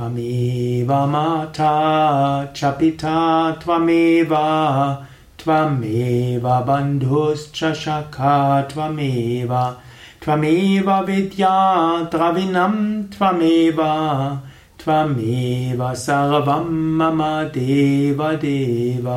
त्वमेव माता च पिता त्वमेव त्वमेव बन्धुश्च शखा त्वमेव त्वमेव विद्या द्रविणं त्वमेव त्वमेव सर्वं मम देवदेव